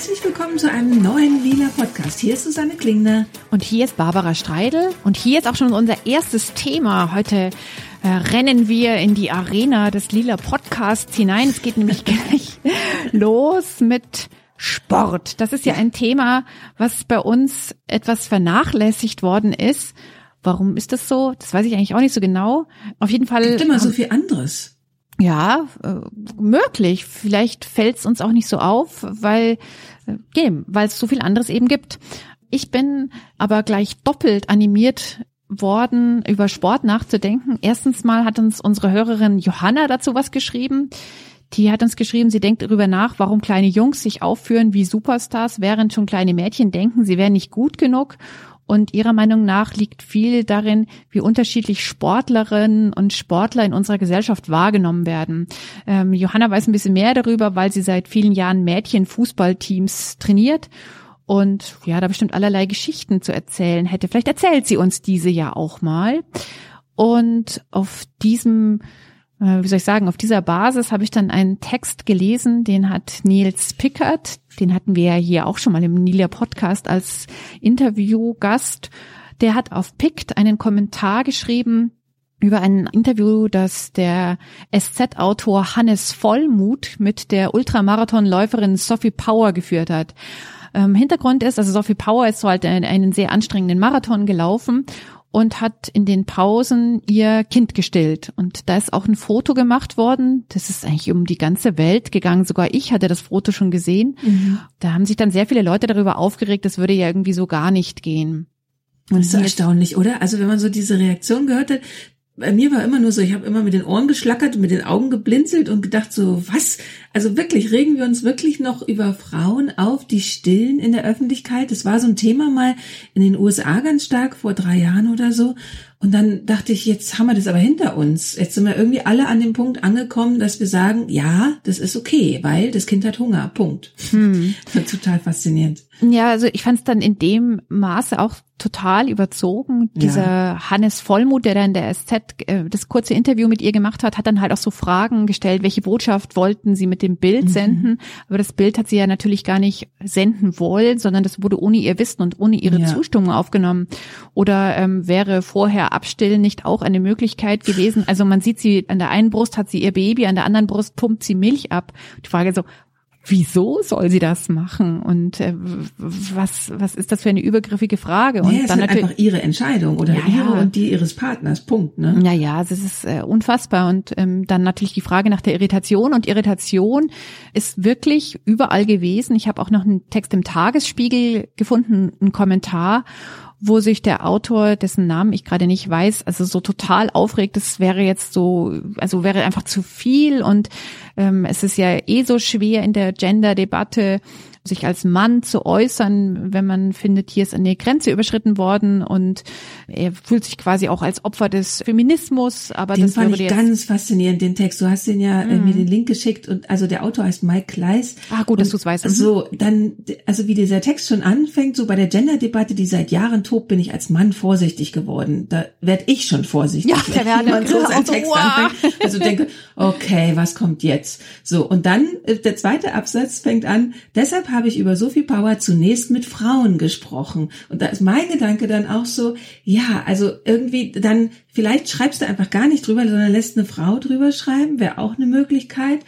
Herzlich willkommen zu einem neuen Lila Podcast. Hier ist Susanne Klingner. Und hier ist Barbara Streidel. Und hier ist auch schon unser erstes Thema. Heute äh, rennen wir in die Arena des Lila Podcasts hinein. Es geht nämlich gleich los mit Sport. Das ist ja ein Thema, was bei uns etwas vernachlässigt worden ist. Warum ist das so? Das weiß ich eigentlich auch nicht so genau. Auf jeden Fall. Es gibt immer so viel anderes. Ja, äh, möglich. Vielleicht fällt es uns auch nicht so auf, weil äh, weil es so viel anderes eben gibt. Ich bin aber gleich doppelt animiert worden, über Sport nachzudenken. Erstens mal hat uns unsere Hörerin Johanna dazu was geschrieben. Die hat uns geschrieben, sie denkt darüber nach, warum kleine Jungs sich aufführen wie Superstars, während schon kleine Mädchen denken, sie wären nicht gut genug. Und ihrer Meinung nach liegt viel darin, wie unterschiedlich Sportlerinnen und Sportler in unserer Gesellschaft wahrgenommen werden. Ähm, Johanna weiß ein bisschen mehr darüber, weil sie seit vielen Jahren Mädchen-Fußballteams trainiert und ja, da bestimmt allerlei Geschichten zu erzählen hätte. Vielleicht erzählt sie uns diese ja auch mal. Und auf diesem wie soll ich sagen, auf dieser Basis habe ich dann einen Text gelesen, den hat Nils Pickert, den hatten wir ja hier auch schon mal im Nilia Podcast als Interviewgast. Der hat auf Pict einen Kommentar geschrieben über ein Interview, das der SZ-Autor Hannes Vollmuth mit der Ultramarathonläuferin Sophie Power geführt hat. Ähm, Hintergrund ist, also Sophie Power ist so halt einen sehr anstrengenden Marathon gelaufen und hat in den Pausen ihr Kind gestillt. Und da ist auch ein Foto gemacht worden. Das ist eigentlich um die ganze Welt gegangen. Sogar ich hatte das Foto schon gesehen. Mhm. Da haben sich dann sehr viele Leute darüber aufgeregt, das würde ja irgendwie so gar nicht gehen. Und das ist so erstaunlich, oder? Also wenn man so diese Reaktion gehört hat, bei mir war immer nur so, ich habe immer mit den Ohren geschlackert und mit den Augen geblinzelt und gedacht so, was? Also wirklich, regen wir uns wirklich noch über Frauen auf, die stillen in der Öffentlichkeit? Das war so ein Thema mal in den USA ganz stark vor drei Jahren oder so. Und dann dachte ich, jetzt haben wir das aber hinter uns. Jetzt sind wir irgendwie alle an dem Punkt angekommen, dass wir sagen, ja, das ist okay, weil das Kind hat Hunger. Punkt. Hm. Total faszinierend. Ja, also ich fand es dann in dem Maße auch total überzogen. Dieser ja. Hannes Vollmuth, der da in der SZ äh, das kurze Interview mit ihr gemacht hat, hat dann halt auch so Fragen gestellt, welche Botschaft wollten sie mit dem Bild mhm. senden. Aber das Bild hat sie ja natürlich gar nicht senden wollen, sondern das wurde ohne ihr Wissen und ohne ihre ja. Zustimmung aufgenommen. Oder ähm, wäre vorher Abstillen nicht auch eine Möglichkeit gewesen? Also man sieht sie, an der einen Brust hat sie ihr Baby, an der anderen Brust pumpt sie Milch ab. Die Frage so, wieso soll sie das machen? Und äh, was was ist das für eine übergriffige Frage? Und nee, dann natürlich einfach ihre Entscheidung oder ja, ihre ja. und die ihres Partners. Punkt ne? Ja ja es ist äh, unfassbar. Und ähm, dann natürlich die Frage nach der Irritation. Und Irritation ist wirklich überall gewesen. Ich habe auch noch einen Text im Tagesspiegel gefunden einen Kommentar wo sich der Autor, dessen Namen ich gerade nicht weiß, also so total aufregt, das wäre jetzt so, also wäre einfach zu viel und ähm, es ist ja eh so schwer in der Gender-Debatte sich als Mann zu äußern, wenn man findet, hier ist eine Grenze überschritten worden und er fühlt sich quasi auch als Opfer des Feminismus. Aber den das fand ich ganz faszinierend, den Text. Du hast den ja mhm. mir den Link geschickt und also der Autor heißt Mike Kleiss. Ah, gut, dass du es weißt. Mhm. So, dann, also wie dieser Text schon anfängt, so bei der Gender-Debatte, die seit Jahren tobt, bin ich als Mann vorsichtig geworden. Da werde ich schon vorsichtig, ja, wenn jemand so seinen Text wow. anfängt. Also denke, okay, was kommt jetzt? So, und dann, äh, der zweite Absatz fängt an, deshalb habe ich über Sophie Power zunächst mit Frauen gesprochen. Und da ist mein Gedanke dann auch so, ja, also irgendwie dann Vielleicht schreibst du einfach gar nicht drüber, sondern lässt eine Frau drüber schreiben, wäre auch eine Möglichkeit.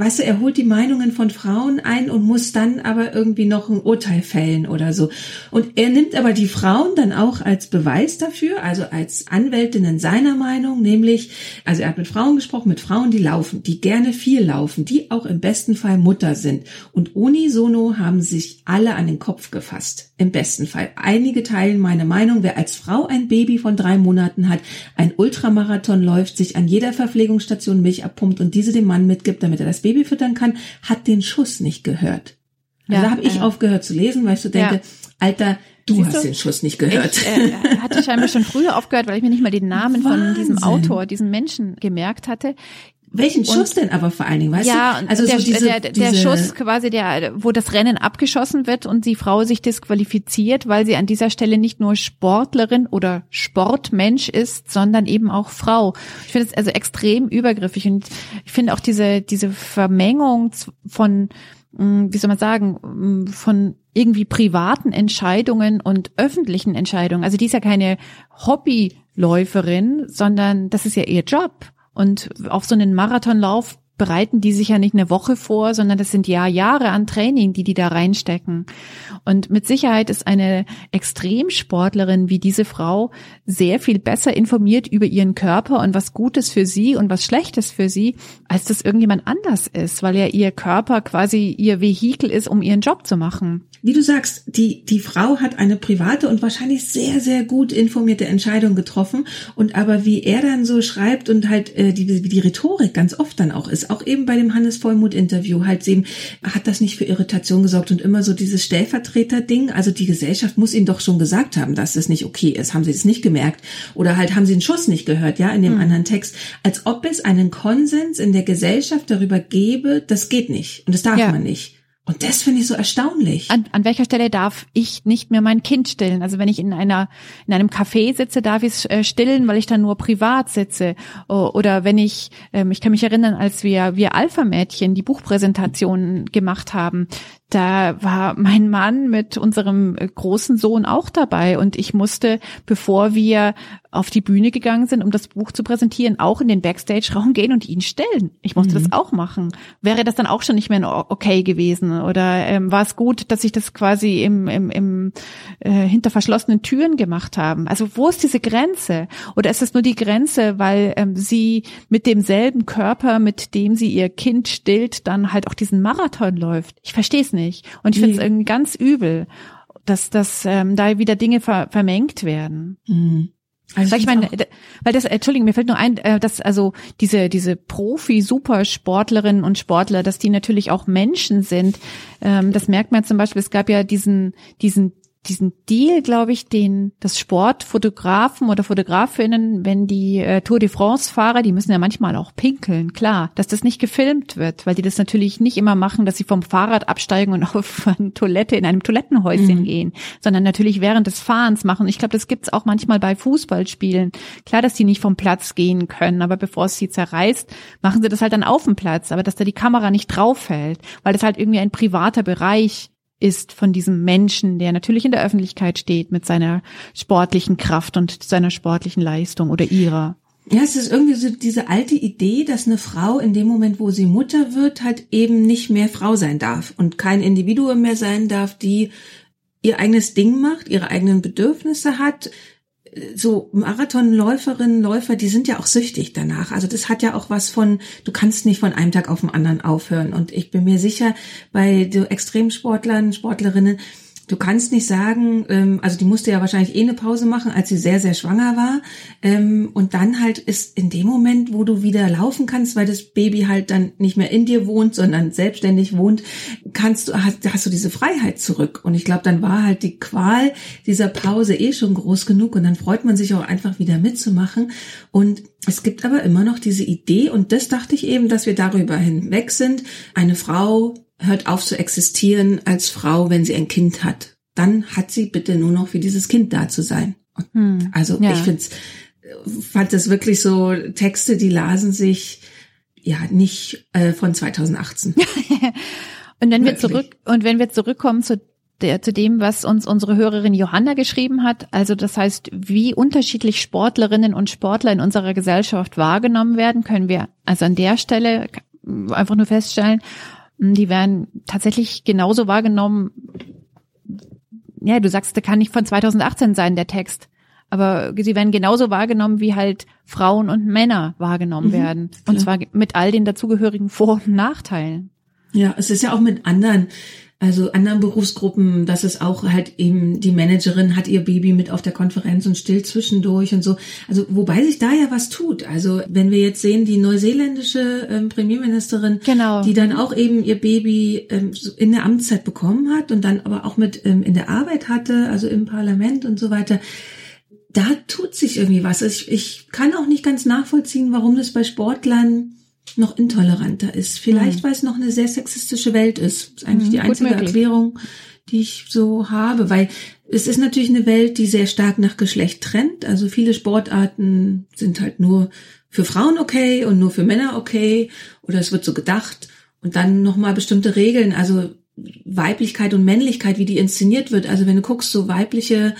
Weißt du, er holt die Meinungen von Frauen ein und muss dann aber irgendwie noch ein Urteil fällen oder so. Und er nimmt aber die Frauen dann auch als Beweis dafür, also als Anwältinnen seiner Meinung, nämlich, also er hat mit Frauen gesprochen, mit Frauen, die laufen, die gerne viel laufen, die auch im besten Fall Mutter sind. Und unisono haben sich alle an den Kopf gefasst. Im besten Fall. Einige teilen meine Meinung, wer als Frau ein Baby von drei Monaten hat, ein Ultramarathon läuft, sich an jeder Verpflegungsstation Milch abpumpt und diese dem Mann mitgibt, damit er das Baby füttern kann, hat den Schuss nicht gehört. Also ja, da habe ich äh, aufgehört zu lesen, weil ich so denke, ja. Alter, du Siehst hast du? den Schuss nicht gehört. Ich äh, hatte scheinbar schon früher aufgehört, weil ich mir nicht mal den Namen Wahnsinn. von diesem Autor, diesem Menschen gemerkt hatte. Welchen Schuss und, denn aber vor allen Dingen, weißt ja, du? Also der, so diese, der, der diese Schuss quasi, der, wo das Rennen abgeschossen wird und die Frau sich disqualifiziert, weil sie an dieser Stelle nicht nur Sportlerin oder Sportmensch ist, sondern eben auch Frau. Ich finde es also extrem übergriffig und ich finde auch diese, diese Vermengung von wie soll man sagen, von irgendwie privaten Entscheidungen und öffentlichen Entscheidungen. Also die ist ja keine Hobbyläuferin, sondern das ist ja ihr Job. Und auf so einen Marathonlauf bereiten die sich ja nicht eine Woche vor, sondern das sind ja Jahre an Training, die die da reinstecken. Und mit Sicherheit ist eine Extremsportlerin wie diese Frau sehr viel besser informiert über ihren Körper und was Gutes für sie und was Schlechtes für sie, als das irgendjemand anders ist, weil ja ihr Körper quasi ihr Vehikel ist, um ihren Job zu machen wie du sagst, die, die Frau hat eine private und wahrscheinlich sehr, sehr gut informierte Entscheidung getroffen. Und aber wie er dann so schreibt und halt äh, die, wie die Rhetorik ganz oft dann auch ist, auch eben bei dem Hannes Vollmut Interview, halt eben, hat das nicht für Irritation gesorgt und immer so dieses Stellvertreter-Ding. Also die Gesellschaft muss ihm doch schon gesagt haben, dass es nicht okay ist. Haben sie es nicht gemerkt? Oder halt haben sie den Schuss nicht gehört, ja, in dem mhm. anderen Text. Als ob es einen Konsens in der Gesellschaft darüber gäbe, das geht nicht und das darf ja. man nicht. Und das finde ich so erstaunlich. An, an welcher Stelle darf ich nicht mehr mein Kind stillen? Also wenn ich in einer in einem Café sitze, darf ich es äh, stillen, weil ich dann nur privat sitze. Oder wenn ich, ähm, ich kann mich erinnern, als wir wir Alpha-Mädchen die Buchpräsentationen gemacht haben, da war mein Mann mit unserem äh, großen Sohn auch dabei und ich musste, bevor wir auf die Bühne gegangen sind, um das Buch zu präsentieren, auch in den Backstage-Raum gehen und ihn stellen. Ich musste mhm. das auch machen. Wäre das dann auch schon nicht mehr okay gewesen? Oder ähm, war es gut, dass ich das quasi im, im, im äh, hinter verschlossenen Türen gemacht haben? Also wo ist diese Grenze? Oder ist es nur die Grenze, weil ähm, sie mit demselben Körper, mit dem sie ihr Kind stillt, dann halt auch diesen Marathon läuft? Ich verstehe es nicht nicht. Und ich finde es irgendwie ganz übel, dass, dass ähm, da wieder Dinge ver vermengt werden. Mhm. Also weil ich meine, weil das, Entschuldigung, mir fällt nur ein, äh, dass also diese diese Profi-Supersportlerinnen und Sportler, dass die natürlich auch Menschen sind. Ähm, das merkt man zum Beispiel. Es gab ja diesen diesen diesen Deal, glaube ich, den das Sportfotografen oder Fotografinnen, wenn die äh, Tour de France Fahrer, die müssen ja manchmal auch pinkeln, klar, dass das nicht gefilmt wird, weil die das natürlich nicht immer machen, dass sie vom Fahrrad absteigen und auf eine Toilette in einem Toilettenhäuschen mhm. gehen, sondern natürlich während des Fahrens machen. Ich glaube, das gibt's auch manchmal bei Fußballspielen. Klar, dass die nicht vom Platz gehen können, aber bevor es sie zerreißt, machen sie das halt dann auf dem Platz, aber dass da die Kamera nicht drauf fällt, weil das halt irgendwie ein privater Bereich ist von diesem Menschen, der natürlich in der Öffentlichkeit steht mit seiner sportlichen Kraft und seiner sportlichen Leistung oder ihrer. Ja, es ist irgendwie so diese alte Idee, dass eine Frau in dem Moment, wo sie Mutter wird, halt eben nicht mehr Frau sein darf und kein Individuum mehr sein darf, die ihr eigenes Ding macht, ihre eigenen Bedürfnisse hat, so Marathonläuferinnen, Läufer, die sind ja auch süchtig danach. Also das hat ja auch was von, du kannst nicht von einem Tag auf den anderen aufhören. Und ich bin mir sicher, bei so Extremsportlern, Sportlerinnen, Du kannst nicht sagen, ähm, also die musste ja wahrscheinlich eh eine Pause machen, als sie sehr, sehr schwanger war. Ähm, und dann halt ist in dem Moment, wo du wieder laufen kannst, weil das Baby halt dann nicht mehr in dir wohnt, sondern selbstständig wohnt, kannst du, hast, hast du diese Freiheit zurück. Und ich glaube, dann war halt die Qual dieser Pause eh schon groß genug und dann freut man sich auch einfach wieder mitzumachen. Und es gibt aber immer noch diese Idee, und das dachte ich eben, dass wir darüber hinweg sind, eine Frau hört auf zu existieren als Frau, wenn sie ein Kind hat. Dann hat sie bitte nur noch für dieses Kind da zu sein. Hm, also ja. ich find's, fand es wirklich so Texte, die lasen sich ja nicht äh, von 2018. und wenn wir zurück und wenn wir zurückkommen zu der, zu dem, was uns unsere Hörerin Johanna geschrieben hat, also das heißt, wie unterschiedlich Sportlerinnen und Sportler in unserer Gesellschaft wahrgenommen werden, können wir also an der Stelle einfach nur feststellen, die werden tatsächlich genauso wahrgenommen. Ja, du sagst, der kann nicht von 2018 sein, der Text. Aber sie werden genauso wahrgenommen, wie halt Frauen und Männer wahrgenommen mhm, werden. Und klar. zwar mit all den dazugehörigen Vor- und Nachteilen. Ja, es ist ja auch mit anderen also anderen Berufsgruppen, dass es auch halt eben die Managerin hat ihr Baby mit auf der Konferenz und still zwischendurch und so. Also wobei sich da ja was tut. Also wenn wir jetzt sehen, die neuseeländische ähm, Premierministerin, genau. die dann auch eben ihr Baby ähm, in der Amtszeit bekommen hat und dann aber auch mit ähm, in der Arbeit hatte, also im Parlament und so weiter. Da tut sich irgendwie was. Ich, ich kann auch nicht ganz nachvollziehen, warum das bei Sportlern noch intoleranter ist. Vielleicht, mhm. weil es noch eine sehr sexistische Welt ist. Das ist eigentlich mhm, die einzige Erklärung, die ich so habe, weil es ist natürlich eine Welt, die sehr stark nach Geschlecht trennt. Also viele Sportarten sind halt nur für Frauen okay und nur für Männer okay oder es wird so gedacht. Und dann nochmal bestimmte Regeln, also Weiblichkeit und Männlichkeit, wie die inszeniert wird. Also wenn du guckst, so weibliche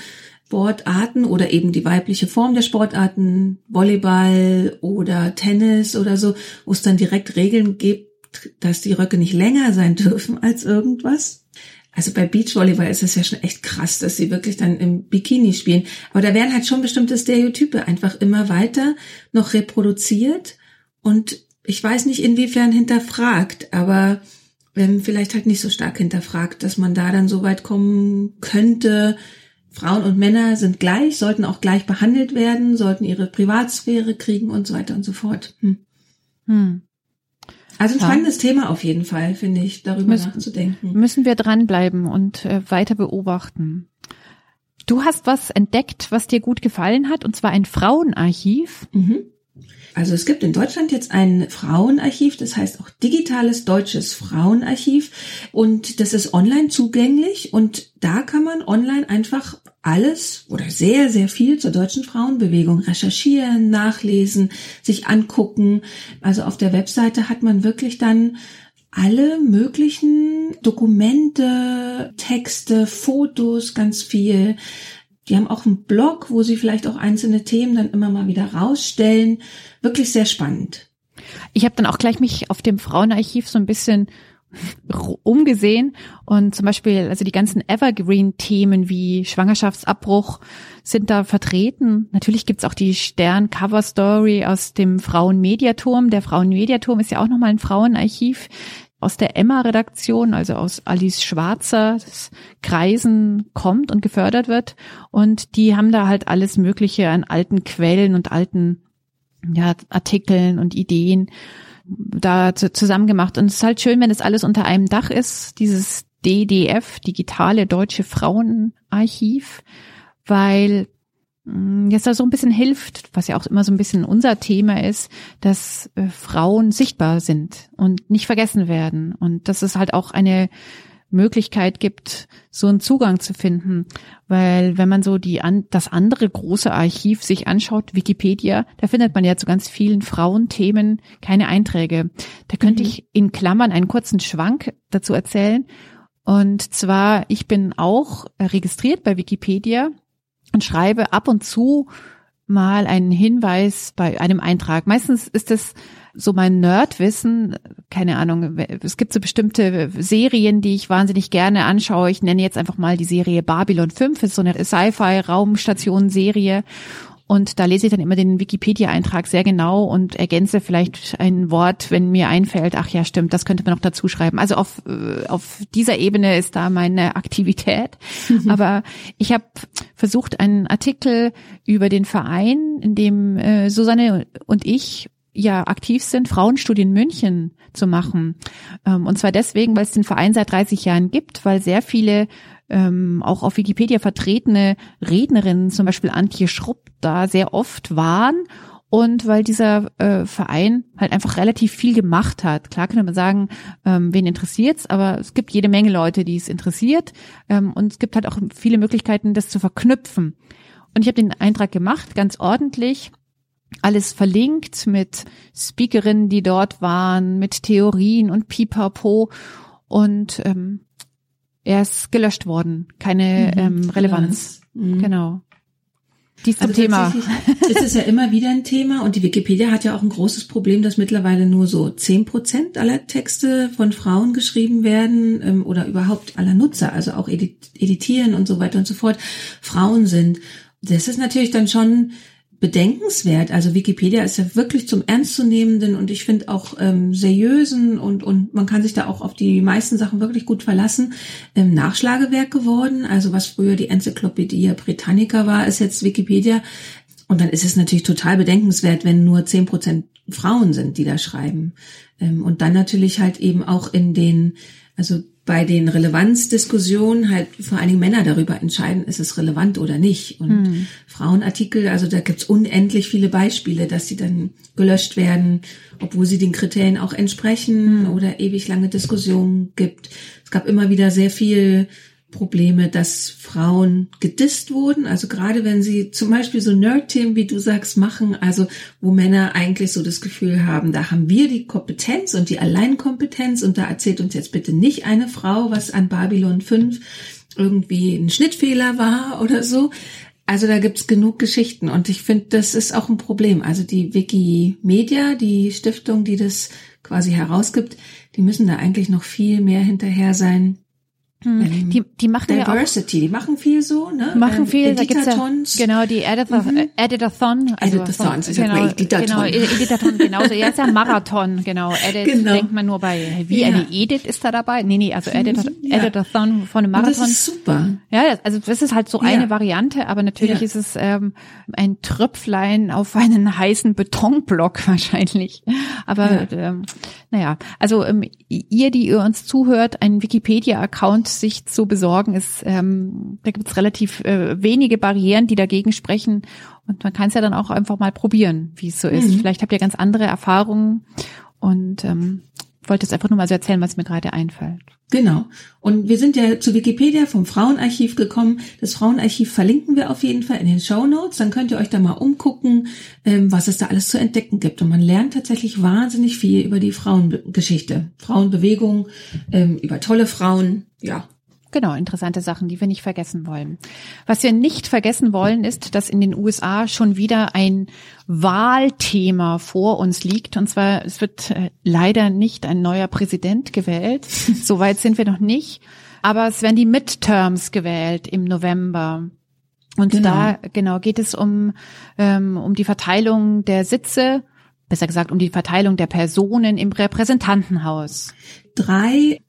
Sportarten oder eben die weibliche Form der Sportarten, Volleyball oder Tennis oder so, wo es dann direkt Regeln gibt, dass die Röcke nicht länger sein dürfen als irgendwas. Also bei Beachvolleyball ist es ja schon echt krass, dass sie wirklich dann im Bikini spielen. Aber da werden halt schon bestimmte Stereotype einfach immer weiter noch reproduziert und ich weiß nicht inwiefern hinterfragt, aber ähm, vielleicht halt nicht so stark hinterfragt, dass man da dann so weit kommen könnte. Frauen und Männer sind gleich, sollten auch gleich behandelt werden, sollten ihre Privatsphäre kriegen und so weiter und so fort. Hm. Hm. Also ein spannendes Thema auf jeden Fall, finde ich, darüber müssen, nachzudenken. Müssen wir dranbleiben und äh, weiter beobachten. Du hast was entdeckt, was dir gut gefallen hat, und zwar ein Frauenarchiv. Mhm. Also es gibt in Deutschland jetzt ein Frauenarchiv, das heißt auch digitales deutsches Frauenarchiv und das ist online zugänglich und da kann man online einfach alles oder sehr, sehr viel zur deutschen Frauenbewegung recherchieren, nachlesen, sich angucken. Also auf der Webseite hat man wirklich dann alle möglichen Dokumente, Texte, Fotos, ganz viel. Die haben auch einen Blog, wo sie vielleicht auch einzelne Themen dann immer mal wieder rausstellen. Wirklich sehr spannend. Ich habe dann auch gleich mich auf dem Frauenarchiv so ein bisschen umgesehen und zum Beispiel also die ganzen Evergreen-Themen wie Schwangerschaftsabbruch sind da vertreten. Natürlich gibt's auch die Stern-Cover-Story aus dem Frauenmediaturm. Der Frauenmediaturm ist ja auch nochmal ein Frauenarchiv aus der Emma-Redaktion, also aus Alice Schwarzer Kreisen kommt und gefördert wird. Und die haben da halt alles Mögliche an alten Quellen und alten ja, Artikeln und Ideen da zusammen gemacht. Und es ist halt schön, wenn es alles unter einem Dach ist, dieses DDF, Digitale Deutsche Frauenarchiv, weil jetzt da so ein bisschen hilft, was ja auch immer so ein bisschen unser Thema ist, dass äh, Frauen sichtbar sind und nicht vergessen werden. Und dass es halt auch eine Möglichkeit gibt, so einen Zugang zu finden. Weil wenn man so die an, das andere große Archiv sich anschaut, Wikipedia, da findet man ja zu ganz vielen Frauenthemen keine Einträge. Da könnte mhm. ich in Klammern einen kurzen Schwank dazu erzählen. Und zwar, ich bin auch registriert bei Wikipedia und schreibe ab und zu mal einen Hinweis bei einem Eintrag. Meistens ist es so mein Nerdwissen, keine Ahnung, es gibt so bestimmte Serien, die ich wahnsinnig gerne anschaue. Ich nenne jetzt einfach mal die Serie Babylon 5, ist so eine Sci-Fi-Raumstation-Serie. Und da lese ich dann immer den Wikipedia-Eintrag sehr genau und ergänze vielleicht ein Wort, wenn mir einfällt, ach ja, stimmt, das könnte man noch dazu schreiben. Also auf, äh, auf dieser Ebene ist da meine Aktivität. Mhm. Aber ich habe versucht, einen Artikel über den Verein, in dem äh, Susanne und ich ja aktiv sind, Frauenstudien München zu machen. Ähm, und zwar deswegen, weil es den Verein seit 30 Jahren gibt, weil sehr viele ähm, auch auf Wikipedia vertretene Rednerinnen, zum Beispiel Antje Schrupp, da sehr oft waren und weil dieser äh, Verein halt einfach relativ viel gemacht hat. Klar könnte man sagen, ähm, wen interessiert's, aber es gibt jede Menge Leute, die es interessiert ähm, und es gibt halt auch viele Möglichkeiten, das zu verknüpfen. Und ich habe den Eintrag gemacht, ganz ordentlich alles verlinkt mit Speakerinnen, die dort waren, mit Theorien und Pipapo. Und ähm, er ist gelöscht worden. Keine mhm, ähm, Relevanz. Mhm. Genau. Dies zum also Thema. Ist es ja immer wieder ein Thema und die Wikipedia hat ja auch ein großes Problem, dass mittlerweile nur so zehn Prozent aller Texte von Frauen geschrieben werden ähm, oder überhaupt aller Nutzer, also auch edit editieren und so weiter und so fort, Frauen sind. Das ist natürlich dann schon bedenkenswert. Also Wikipedia ist ja wirklich zum ernstzunehmenden und ich finde auch ähm, seriösen und, und man kann sich da auch auf die meisten Sachen wirklich gut verlassen, ähm, Nachschlagewerk geworden. Also was früher die Enzyklopädie Britannica war, ist jetzt Wikipedia. Und dann ist es natürlich total bedenkenswert, wenn nur zehn Prozent Frauen sind, die da schreiben. Ähm, und dann natürlich halt eben auch in den, also bei den Relevanzdiskussionen halt vor allen Dingen Männer darüber entscheiden, ist es relevant oder nicht. Und hm. Frauenartikel, also da gibt's unendlich viele Beispiele, dass sie dann gelöscht werden, obwohl sie den Kriterien auch entsprechen hm. oder ewig lange Diskussionen gibt. Es gab immer wieder sehr viel Probleme, dass Frauen gedisst wurden. Also gerade wenn sie zum Beispiel so Nerd-Themen, wie du sagst, machen, also wo Männer eigentlich so das Gefühl haben, da haben wir die Kompetenz und die Alleinkompetenz und da erzählt uns jetzt bitte nicht eine Frau, was an Babylon 5 irgendwie ein Schnittfehler war oder so. Also da gibt's genug Geschichten und ich finde, das ist auch ein Problem. Also die Wikimedia, die Stiftung, die das quasi herausgibt, die müssen da eigentlich noch viel mehr hinterher sein, hm. Die, die machen Diversity, ja auch, die machen viel so, ne? Machen ähm, viel, da gibt's ja, genau, die Editor, mhm. Editathon. Also ist genau, ja Editathon. Genau, Editathon, genau, so, jetzt ja Marathon, genau. Edit genau. denkt man nur bei, wie ja. eine Edit ist da dabei? Nee, nee, also Edit, ja. Editathon von einem Marathon. Und das ist super. Ja, also das ist halt so eine Variante, aber natürlich ist es ähm, ein Tröpflein auf einen heißen Betonblock wahrscheinlich. Aber ähm, naja, also ähm, ihr, die ihr uns zuhört, einen Wikipedia-Account sich zu besorgen, ist, ähm, da gibt es relativ äh, wenige Barrieren, die dagegen sprechen. Und man kann es ja dann auch einfach mal probieren, wie es so ist. Mhm. Vielleicht habt ihr ganz andere Erfahrungen und ähm, wollte es einfach nur mal so erzählen, was mir gerade einfällt. Genau. Und wir sind ja zu Wikipedia vom Frauenarchiv gekommen. Das Frauenarchiv verlinken wir auf jeden Fall in den Show Notes. Dann könnt ihr euch da mal umgucken, ähm, was es da alles zu entdecken gibt. Und man lernt tatsächlich wahnsinnig viel über die Frauengeschichte, Frauenbewegung, ähm, über tolle Frauen. Ja, Genau, interessante Sachen, die wir nicht vergessen wollen. Was wir nicht vergessen wollen, ist, dass in den USA schon wieder ein Wahlthema vor uns liegt. Und zwar, es wird äh, leider nicht ein neuer Präsident gewählt. Soweit sind wir noch nicht. Aber es werden die Midterms gewählt im November. Und genau. da genau geht es um, ähm, um die Verteilung der Sitze, besser gesagt um die Verteilung der Personen im Repräsentantenhaus. Drei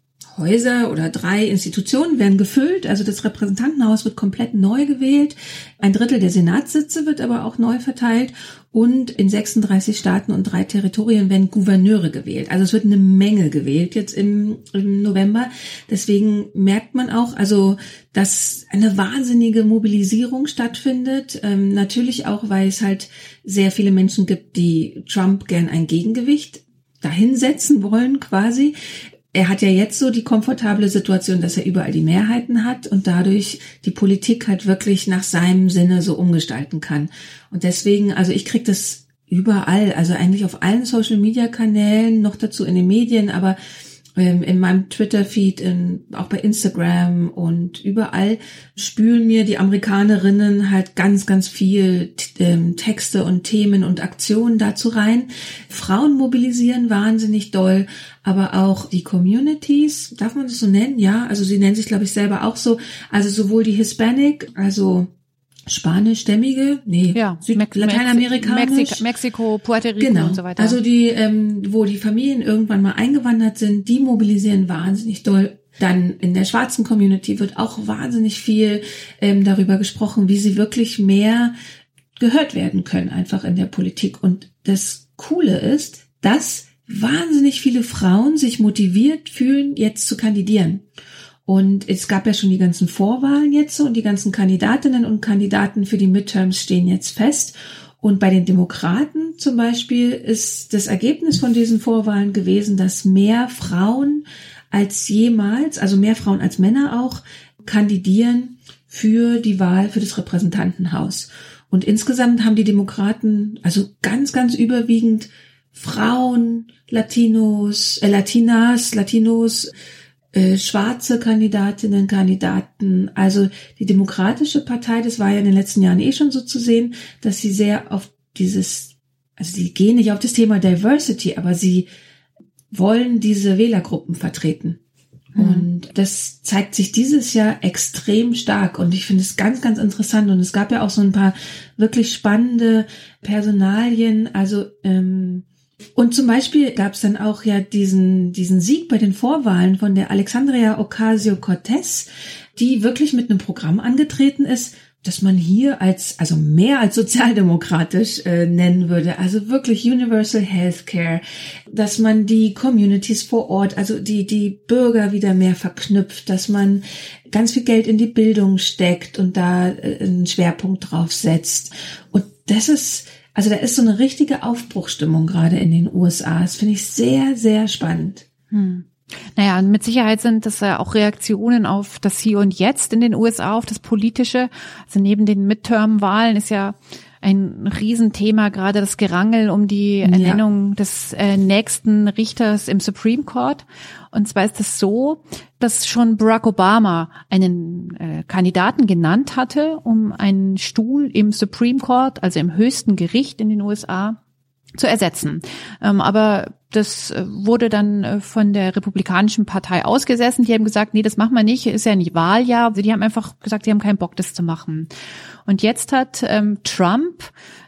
Häuser oder drei Institutionen werden gefüllt. Also das Repräsentantenhaus wird komplett neu gewählt. Ein Drittel der Senatssitze wird aber auch neu verteilt. Und in 36 Staaten und drei Territorien werden Gouverneure gewählt. Also es wird eine Menge gewählt jetzt im, im November. Deswegen merkt man auch, also, dass eine wahnsinnige Mobilisierung stattfindet. Ähm, natürlich auch, weil es halt sehr viele Menschen gibt, die Trump gern ein Gegengewicht dahinsetzen wollen quasi er hat ja jetzt so die komfortable Situation, dass er überall die Mehrheiten hat und dadurch die Politik halt wirklich nach seinem Sinne so umgestalten kann. Und deswegen, also ich krieg das überall, also eigentlich auf allen Social-Media-Kanälen, noch dazu in den Medien, aber in meinem Twitter-Feed, auch bei Instagram und überall spülen mir die Amerikanerinnen halt ganz, ganz viel ähm, Texte und Themen und Aktionen dazu rein. Frauen mobilisieren wahnsinnig doll, aber auch die Communities, darf man das so nennen? Ja, also sie nennen sich, glaube ich, selber auch so. Also sowohl die Hispanic, also Spanischstämmige, nee, ja, Süd Mex Lateinamerikanisch. Mexiko, Mexiko, Puerto Rico genau. und so weiter. Also die, ähm, wo die Familien irgendwann mal eingewandert sind, die mobilisieren wahnsinnig doll. Dann in der schwarzen Community wird auch wahnsinnig viel ähm, darüber gesprochen, wie sie wirklich mehr gehört werden können, einfach in der Politik. Und das Coole ist, dass wahnsinnig viele Frauen sich motiviert fühlen, jetzt zu kandidieren. Und es gab ja schon die ganzen Vorwahlen jetzt so und die ganzen Kandidatinnen und Kandidaten für die Midterms stehen jetzt fest. Und bei den Demokraten zum Beispiel ist das Ergebnis von diesen Vorwahlen gewesen, dass mehr Frauen als jemals, also mehr Frauen als Männer auch, kandidieren für die Wahl für das Repräsentantenhaus. Und insgesamt haben die Demokraten also ganz, ganz überwiegend Frauen, Latinos, äh, Latinas, Latinos, äh, schwarze Kandidatinnen, Kandidaten. Also die Demokratische Partei, das war ja in den letzten Jahren eh schon so zu sehen, dass sie sehr auf dieses, also sie gehen nicht auf das Thema Diversity, aber sie wollen diese Wählergruppen vertreten. Mhm. Und das zeigt sich dieses Jahr extrem stark und ich finde es ganz, ganz interessant. Und es gab ja auch so ein paar wirklich spannende Personalien. Also ähm, und zum Beispiel gab es dann auch ja diesen, diesen Sieg bei den Vorwahlen von der Alexandria Ocasio-Cortez, die wirklich mit einem Programm angetreten ist, dass man hier als, also mehr als sozialdemokratisch äh, nennen würde, also wirklich Universal Healthcare, dass man die Communities vor Ort, also die, die Bürger wieder mehr verknüpft, dass man ganz viel Geld in die Bildung steckt und da äh, einen Schwerpunkt drauf setzt. Und das ist, also da ist so eine richtige Aufbruchstimmung gerade in den USA. Das finde ich sehr, sehr spannend. Hm. Naja, mit Sicherheit sind das ja auch Reaktionen auf das Hier und Jetzt in den USA, auf das Politische. Also neben den Midterm-Wahlen ist ja ein Riesenthema, gerade das Gerangel um die Ernennung ja. des äh, nächsten Richters im Supreme Court. Und zwar ist es so, dass schon Barack Obama einen äh, Kandidaten genannt hatte, um einen Stuhl im Supreme Court, also im höchsten Gericht in den USA, zu ersetzen. Ähm, aber das äh, wurde dann äh, von der Republikanischen Partei ausgesessen. Die haben gesagt, nee, das machen wir nicht, ist ja nicht Wahljahr. Also die haben einfach gesagt, sie haben keinen Bock, das zu machen. Und jetzt hat ähm, Trump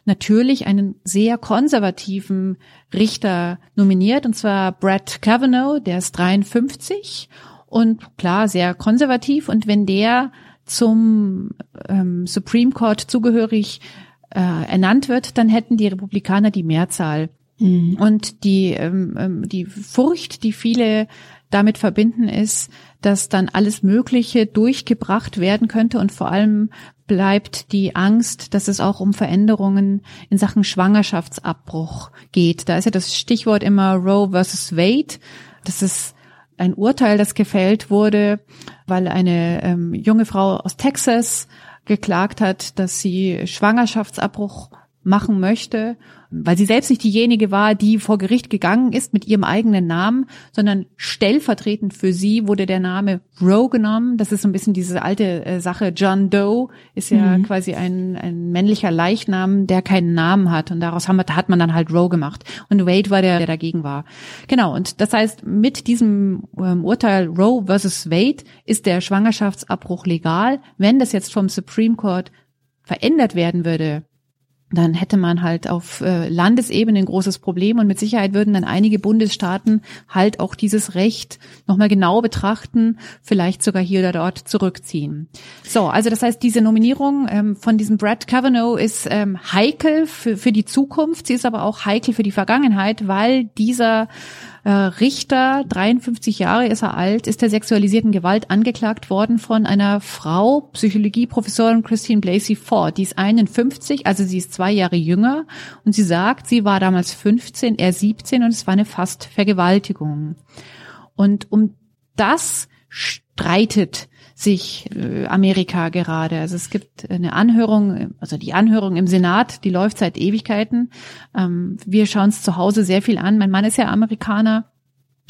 natürlich einen sehr konservativen Richter nominiert, und zwar Brett Kavanaugh, der ist 53 und klar, sehr konservativ. Und wenn der zum ähm, Supreme Court zugehörig äh, ernannt wird, dann hätten die Republikaner die Mehrzahl. Mhm. Und die, ähm, ähm, die Furcht, die viele damit verbinden, ist, dass dann alles Mögliche durchgebracht werden könnte und vor allem bleibt die Angst, dass es auch um Veränderungen in Sachen Schwangerschaftsabbruch geht. Da ist ja das Stichwort immer Roe versus Wade. Das ist ein Urteil, das gefällt wurde, weil eine ähm, junge Frau aus Texas geklagt hat, dass sie Schwangerschaftsabbruch machen möchte weil sie selbst nicht diejenige war, die vor Gericht gegangen ist mit ihrem eigenen Namen, sondern stellvertretend für sie wurde der Name Roe genommen. Das ist so ein bisschen diese alte äh, Sache. John Doe ist ja mhm. quasi ein, ein männlicher Leichnam, der keinen Namen hat. Und daraus haben, hat man dann halt Roe gemacht. Und Wade war der, der dagegen war. Genau. Und das heißt, mit diesem ähm, Urteil Roe versus Wade ist der Schwangerschaftsabbruch legal. Wenn das jetzt vom Supreme Court verändert werden würde, dann hätte man halt auf äh, Landesebene ein großes Problem und mit Sicherheit würden dann einige Bundesstaaten halt auch dieses Recht nochmal genau betrachten, vielleicht sogar hier oder dort zurückziehen. So, also das heißt, diese Nominierung ähm, von diesem Brad Kavanaugh ist ähm, heikel für, für die Zukunft, sie ist aber auch heikel für die Vergangenheit, weil dieser äh, Richter, 53 Jahre ist er alt, ist der sexualisierten Gewalt angeklagt worden von einer Frau, Psychologieprofessorin Christine Blasey Ford. Die ist 51, also sie ist zwei Jahre jünger und sie sagt, sie war damals 15, er 17 und es war eine fast Vergewaltigung. Und um das streitet sich äh, Amerika gerade. Also es gibt eine Anhörung, also die Anhörung im Senat, die läuft seit Ewigkeiten. Ähm, wir schauen es zu Hause sehr viel an. Mein Mann ist ja Amerikaner.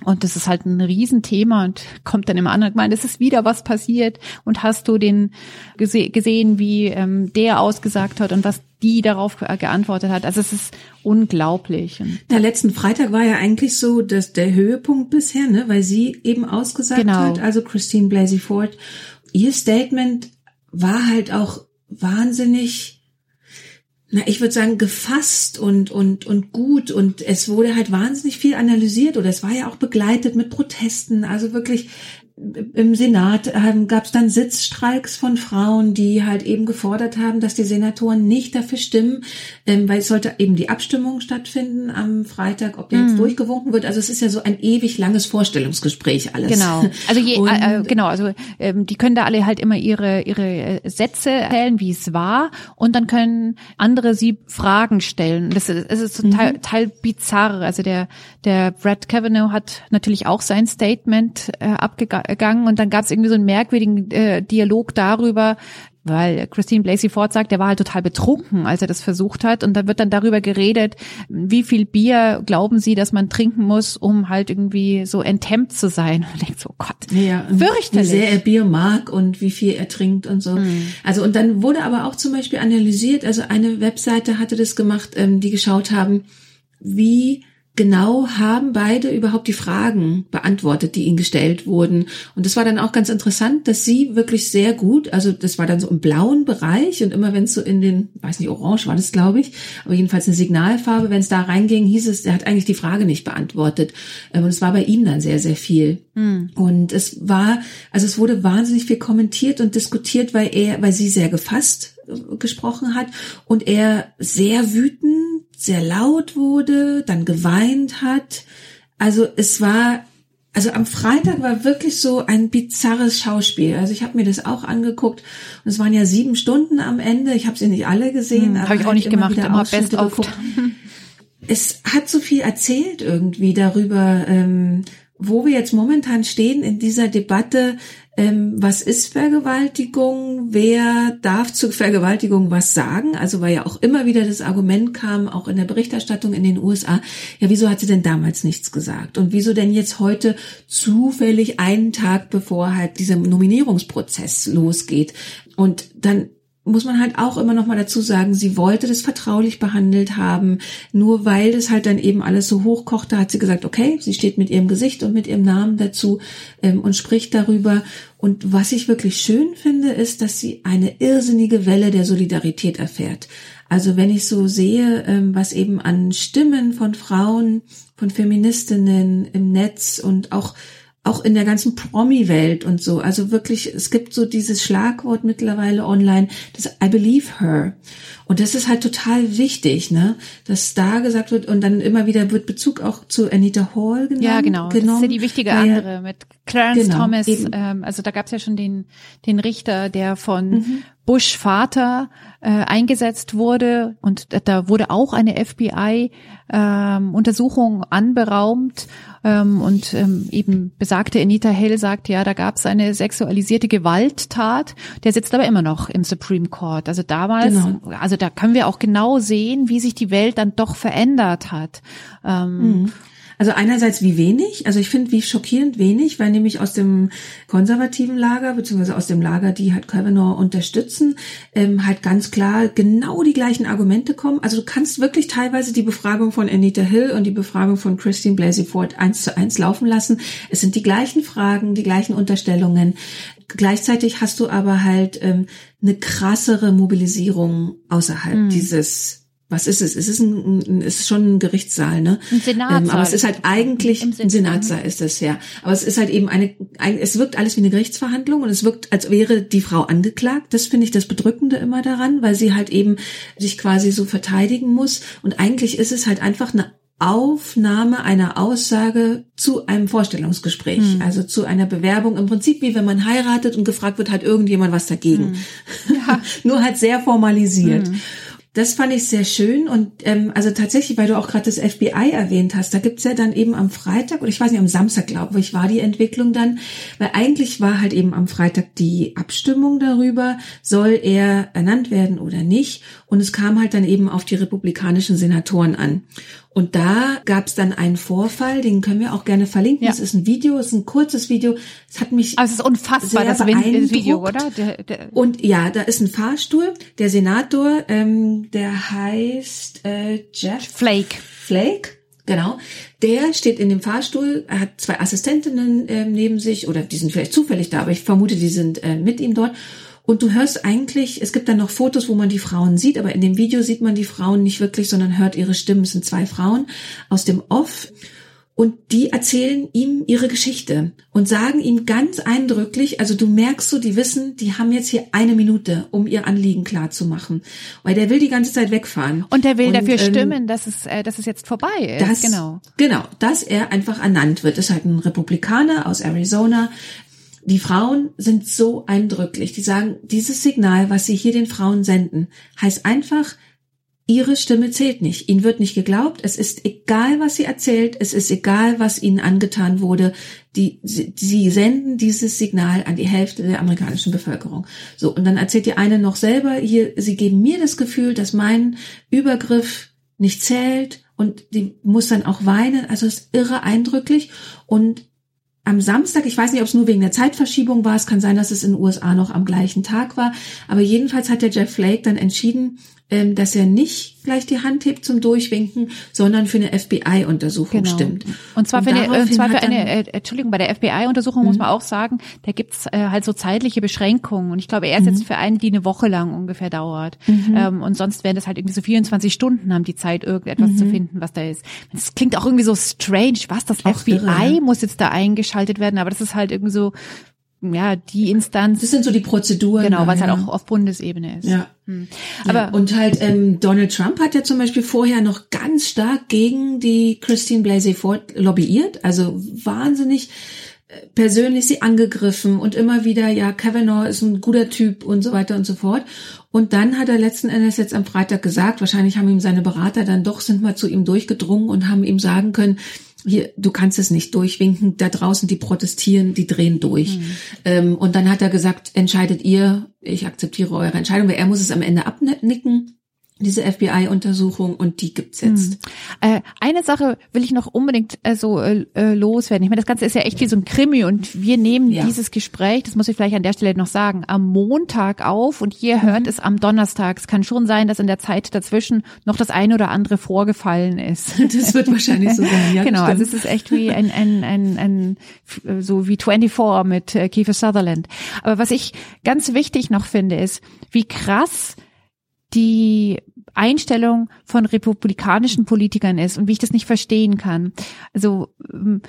Und das ist halt ein Riesenthema und kommt dann immer an und meint, es ist wieder was passiert und hast du den gese gesehen, wie ähm, der ausgesagt hat und was die darauf geantwortet hat. Also es ist unglaublich. Der letzten Freitag war ja eigentlich so dass der Höhepunkt bisher, ne, weil sie eben ausgesagt genau. hat, also Christine Blasey Ford. Ihr Statement war halt auch wahnsinnig na, ich würde sagen, gefasst und, und, und gut. Und es wurde halt wahnsinnig viel analysiert oder es war ja auch begleitet mit Protesten. Also wirklich im Senat ähm, gab es dann Sitzstreiks von Frauen, die halt eben gefordert haben, dass die Senatoren nicht dafür stimmen, ähm, weil es sollte eben die Abstimmung stattfinden am Freitag, ob der mhm. jetzt durchgewunken wird. Also es ist ja so ein ewig langes Vorstellungsgespräch alles. Genau. Also je, Und, äh, genau. Also ähm, die können da alle halt immer ihre ihre Sätze erzählen, wie es war, und dann können andere sie Fragen stellen. Das ist, es ist total, mhm. total bizarr. Also der der Brad Kavanaugh hat natürlich auch sein Statement äh, abgegeben gegangen und dann gab es irgendwie so einen merkwürdigen äh, Dialog darüber, weil Christine Blasey Ford sagt, er war halt total betrunken, als er das versucht hat. Und da wird dann darüber geredet, wie viel Bier glauben Sie, dass man trinken muss, um halt irgendwie so enthemmt zu sein. Und denkt so, oh Gott, ja, fürchterlich. Wie sehr er Bier mag und wie viel er trinkt und so. Mhm. Also und dann wurde aber auch zum Beispiel analysiert, also eine Webseite hatte das gemacht, ähm, die geschaut haben, wie genau haben beide überhaupt die Fragen beantwortet, die ihnen gestellt wurden. Und das war dann auch ganz interessant, dass sie wirklich sehr gut, also das war dann so im blauen Bereich und immer wenn es so in den, weiß nicht, orange war das, glaube ich, aber jedenfalls eine Signalfarbe, wenn es da reinging, hieß es, er hat eigentlich die Frage nicht beantwortet. Ähm, und es war bei ihm dann sehr, sehr viel. Mhm. Und es war, also es wurde wahnsinnig viel kommentiert und diskutiert, weil er, weil sie sehr gefasst gesprochen hat und er sehr wütend sehr laut wurde, dann geweint hat. Also es war, also am Freitag war wirklich so ein bizarres Schauspiel. Also ich habe mir das auch angeguckt und es waren ja sieben Stunden am Ende. Ich habe sie nicht alle gesehen. Hm, habe ich auch nicht gemacht, immer best of. Es hat so viel erzählt irgendwie darüber, ähm, wo wir jetzt momentan stehen in dieser Debatte, ähm, was ist Vergewaltigung? Wer darf zu Vergewaltigung was sagen? Also weil ja auch immer wieder das Argument kam, auch in der Berichterstattung in den USA, ja, wieso hat sie denn damals nichts gesagt? Und wieso denn jetzt heute zufällig einen Tag bevor halt dieser Nominierungsprozess losgeht? Und dann muss man halt auch immer noch mal dazu sagen, sie wollte das vertraulich behandelt haben. Nur weil das halt dann eben alles so hochkochte, hat sie gesagt, okay, sie steht mit ihrem Gesicht und mit ihrem Namen dazu ähm, und spricht darüber. Und was ich wirklich schön finde, ist, dass sie eine irrsinnige Welle der Solidarität erfährt. Also wenn ich so sehe, ähm, was eben an Stimmen von Frauen, von Feministinnen im Netz und auch auch in der ganzen Promi-Welt und so. Also wirklich, es gibt so dieses Schlagwort mittlerweile online, das I believe her. Und das ist halt total wichtig, ne, dass da gesagt wird und dann immer wieder wird Bezug auch zu Anita Hall genommen. Ja, genau. Genommen, das ist ja die wichtige weil, andere mit Clarence genau, Thomas. Ähm, also da gab es ja schon den, den Richter, der von mhm. Bush Vater äh, eingesetzt wurde und da wurde auch eine FBI ähm, Untersuchung anberaumt ähm, und ähm, eben besagte Anita Hale sagt, ja, da gab es eine sexualisierte Gewalttat. Der sitzt aber immer noch im Supreme Court. Also damals, genau. also da können wir auch genau sehen, wie sich die Welt dann doch verändert hat. Ähm, mhm. Also einerseits wie wenig, also ich finde wie schockierend wenig, weil nämlich aus dem konservativen Lager, beziehungsweise aus dem Lager, die halt Kavanaugh unterstützen, ähm, halt ganz klar genau die gleichen Argumente kommen. Also du kannst wirklich teilweise die Befragung von Anita Hill und die Befragung von Christine Blasey Ford eins zu eins laufen lassen. Es sind die gleichen Fragen, die gleichen Unterstellungen. Gleichzeitig hast du aber halt ähm, eine krassere Mobilisierung außerhalb mhm. dieses was ist es? Es ist ein, es ist schon ein Gerichtssaal, ne? Ein Senatssaal. Ähm, aber es ist halt eigentlich ein Senatssaal ist es ja. Aber es ist halt eben eine, ein, es wirkt alles wie eine Gerichtsverhandlung und es wirkt, als wäre die Frau angeklagt. Das finde ich das Bedrückende immer daran, weil sie halt eben sich quasi so verteidigen muss. Und eigentlich ist es halt einfach eine Aufnahme einer Aussage zu einem Vorstellungsgespräch, hm. also zu einer Bewerbung. Im Prinzip wie wenn man heiratet und gefragt wird, hat irgendjemand was dagegen. Hm. Ja. Nur halt sehr formalisiert. Hm. Das fand ich sehr schön und ähm, also tatsächlich, weil du auch gerade das FBI erwähnt hast, da gibt's ja dann eben am Freitag oder ich weiß nicht, am Samstag glaube ich, war die Entwicklung dann, weil eigentlich war halt eben am Freitag die Abstimmung darüber, soll er ernannt werden oder nicht und es kam halt dann eben auf die republikanischen Senatoren an. Und da gab es dann einen Vorfall, den können wir auch gerne verlinken. Es ist ein Video, es ist ein kurzes Video. Es hat mich also es ist unfassbar, das Video, oder? Der, der und ja, da ist ein Fahrstuhl. Der Senator, ähm, der heißt äh, Jeff Flake. Flake. Genau. Der steht in dem Fahrstuhl, er hat zwei Assistentinnen äh, neben sich oder die sind vielleicht zufällig da, aber ich vermute, die sind äh, mit ihm dort. Und du hörst eigentlich, es gibt dann noch Fotos, wo man die Frauen sieht, aber in dem Video sieht man die Frauen nicht wirklich, sondern hört ihre Stimmen. Es sind zwei Frauen aus dem Off. Und die erzählen ihm ihre Geschichte und sagen ihm ganz eindrücklich, also du merkst so, die wissen, die haben jetzt hier eine Minute, um ihr Anliegen klar zu machen. Weil der will die ganze Zeit wegfahren. Und der will und, dafür ähm, stimmen, dass es, äh, dass es jetzt vorbei ist. Das, genau. Genau, dass er einfach ernannt wird. Das ist halt ein Republikaner aus Arizona, die Frauen sind so eindrücklich. Die sagen, dieses Signal, was sie hier den Frauen senden, heißt einfach, ihre Stimme zählt nicht. Ihnen wird nicht geglaubt. Es ist egal, was sie erzählt. Es ist egal, was ihnen angetan wurde. Die, sie, sie senden dieses Signal an die Hälfte der amerikanischen Bevölkerung. So. Und dann erzählt die eine noch selber hier, sie geben mir das Gefühl, dass mein Übergriff nicht zählt und die muss dann auch weinen. Also ist irre eindrücklich und am Samstag, ich weiß nicht, ob es nur wegen der Zeitverschiebung war, es kann sein, dass es in den USA noch am gleichen Tag war, aber jedenfalls hat der Jeff Flake dann entschieden, dass er nicht gleich die Hand hebt zum Durchwinken, sondern für eine FBI-Untersuchung genau. stimmt. Und zwar für eine, und zwar für eine äh, Entschuldigung, bei der FBI-Untersuchung muss mhm. man auch sagen, da gibt's äh, halt so zeitliche Beschränkungen. Und ich glaube, er ist mhm. jetzt für einen, die eine Woche lang ungefähr dauert. Mhm. Ähm, und sonst wären das halt irgendwie so 24 Stunden, haben die Zeit, irgendetwas mhm. zu finden, was da ist. Das klingt auch irgendwie so strange. Was, das auch FBI irre, ja. muss jetzt da eingeschaltet werden, aber das ist halt irgendwie so ja, die Instanz. Das sind so die Prozeduren. Genau, was halt auch auf Bundesebene ist. Ja. Hm. Aber ja, und halt ähm, Donald Trump hat ja zum Beispiel vorher noch ganz stark gegen die Christine Blasey Ford lobbyiert, also wahnsinnig äh, persönlich sie angegriffen und immer wieder, ja, Kavanaugh ist ein guter Typ und so weiter und so fort. Und dann hat er letzten Endes jetzt am Freitag gesagt, wahrscheinlich haben ihm seine Berater dann doch sind mal zu ihm durchgedrungen und haben ihm sagen können, hier, du kannst es nicht durchwinken, da draußen, die protestieren, die drehen durch. Mhm. Ähm, und dann hat er gesagt, entscheidet ihr, ich akzeptiere eure Entscheidung, weil er muss es am Ende abnicken diese FBI-Untersuchung und die gibt's jetzt. Hm. Äh, eine Sache will ich noch unbedingt äh, so äh, äh, loswerden. Ich meine, das Ganze ist ja echt wie so ein Krimi und wir nehmen ja. dieses Gespräch, das muss ich vielleicht an der Stelle noch sagen, am Montag auf und ihr hört mhm. es am Donnerstag. Es kann schon sein, dass in der Zeit dazwischen noch das eine oder andere vorgefallen ist. Das wird wahrscheinlich so sein, ja. genau, also es ist echt wie ein, ein, ein, ein so wie 24 mit äh, Kiefer Sutherland. Aber was ich ganz wichtig noch finde, ist, wie krass die Einstellung von republikanischen Politikern ist und wie ich das nicht verstehen kann. Also ähm,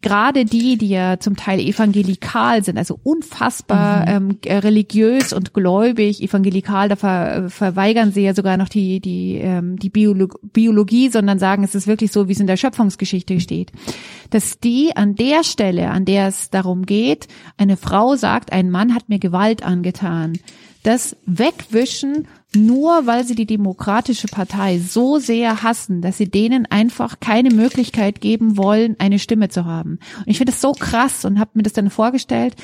gerade die, die ja zum Teil evangelikal sind, also unfassbar mhm. ähm, religiös und gläubig, evangelikal, da ver, verweigern sie ja sogar noch die die ähm, die Biolog Biologie, sondern sagen, es ist wirklich so, wie es in der Schöpfungsgeschichte steht, dass die an der Stelle, an der es darum geht, eine Frau sagt, ein Mann hat mir Gewalt angetan, das wegwischen nur weil sie die Demokratische Partei so sehr hassen, dass sie denen einfach keine Möglichkeit geben wollen, eine Stimme zu haben. Und ich finde das so krass und habe mir das dann vorgestellt,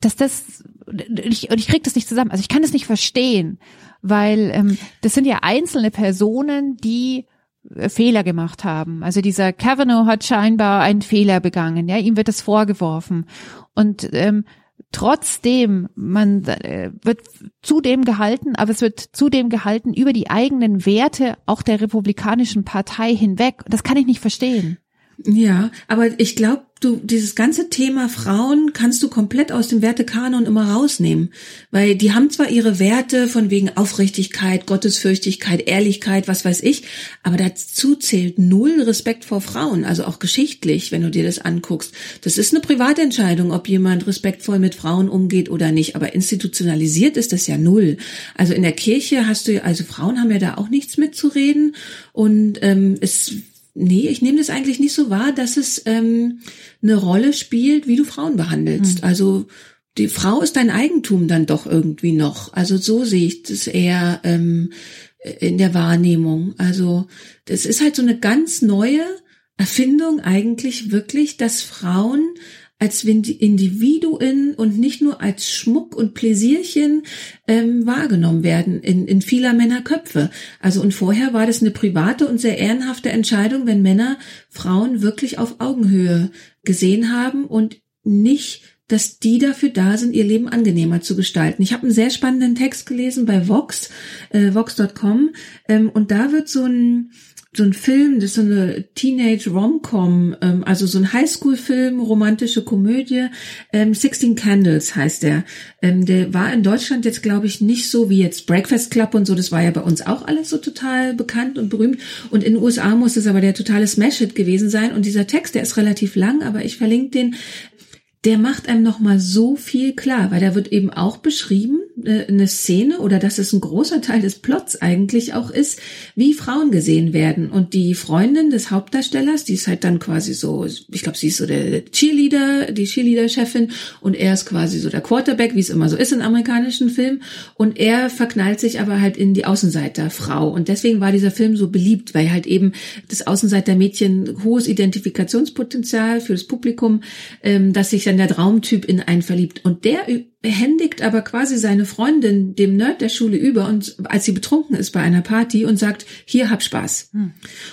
dass das und ich, krieg das nicht zusammen. Also ich kann das nicht verstehen, weil ähm, das sind ja einzelne Personen, die Fehler gemacht haben. Also dieser Kavanaugh hat scheinbar einen Fehler begangen, ja, ihm wird das vorgeworfen. Und ähm, trotzdem, man äh, wird zudem gehalten, aber es wird zudem gehalten über die eigenen Werte auch der Republikanischen Partei hinweg. Das kann ich nicht verstehen. Ja, aber ich glaube, du dieses ganze Thema Frauen kannst du komplett aus dem Wertekanon immer rausnehmen, weil die haben zwar ihre Werte von wegen Aufrichtigkeit, Gottesfürchtigkeit, Ehrlichkeit, was weiß ich, aber dazu zählt null Respekt vor Frauen, also auch geschichtlich, wenn du dir das anguckst. Das ist eine Privatentscheidung, ob jemand respektvoll mit Frauen umgeht oder nicht, aber institutionalisiert ist das ja null. Also in der Kirche hast du, also Frauen haben ja da auch nichts mitzureden und ähm, es Nee, ich nehme das eigentlich nicht so wahr, dass es ähm, eine Rolle spielt, wie du Frauen behandelst. Mhm. Also die Frau ist dein Eigentum dann doch irgendwie noch. Also so sehe ich das eher ähm, in der Wahrnehmung. Also das ist halt so eine ganz neue Erfindung eigentlich wirklich, dass Frauen als Individuen und nicht nur als Schmuck und Pläsierchen ähm, wahrgenommen werden in, in vieler Männer Köpfe. Also und vorher war das eine private und sehr ehrenhafte Entscheidung, wenn Männer Frauen wirklich auf Augenhöhe gesehen haben und nicht dass die dafür da sind, ihr Leben angenehmer zu gestalten. Ich habe einen sehr spannenden Text gelesen bei Vox, äh, Vox.com, ähm, und da wird so ein so ein Film, das ist so eine Teenage Romcom, ähm, also so ein Highschool-Film, romantische Komödie. Ähm, Sixteen Candles heißt der. Ähm, der war in Deutschland jetzt, glaube ich, nicht so wie jetzt Breakfast Club und so. Das war ja bei uns auch alles so total bekannt und berühmt. Und in den USA muss es aber der totale Smash-Hit gewesen sein. Und dieser Text, der ist relativ lang, aber ich verlinke den der macht einem nochmal so viel klar, weil da wird eben auch beschrieben, eine Szene oder dass es ein großer Teil des Plots eigentlich auch ist, wie Frauen gesehen werden. Und die Freundin des Hauptdarstellers, die ist halt dann quasi so, ich glaube, sie ist so der Cheerleader, die Cheerleader-Chefin und er ist quasi so der Quarterback, wie es immer so ist in amerikanischen Filmen. Und er verknallt sich aber halt in die Außenseiterfrau. Und deswegen war dieser Film so beliebt, weil halt eben das Außenseitermädchen hohes Identifikationspotenzial für das Publikum, ähm, dass sich dann der Traumtyp in einen verliebt. Und der händigt aber quasi seine Freundin dem Nerd der Schule über und als sie betrunken ist bei einer Party und sagt, hier hab Spaß. Hm.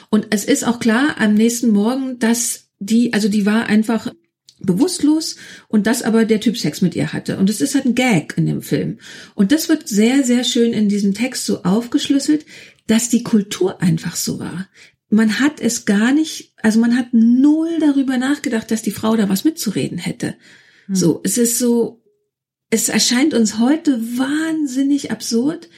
Und es ist auch klar am nächsten Morgen, dass die, also die war einfach bewusstlos und das aber der Typ Sex mit ihr hatte. Und es ist halt ein Gag in dem Film. Und das wird sehr, sehr schön in diesem Text so aufgeschlüsselt, dass die Kultur einfach so war man hat es gar nicht, also man hat null darüber nachgedacht, dass die Frau da was mitzureden hätte. Hm. So, es ist so, es erscheint uns heute wahnsinnig absurd,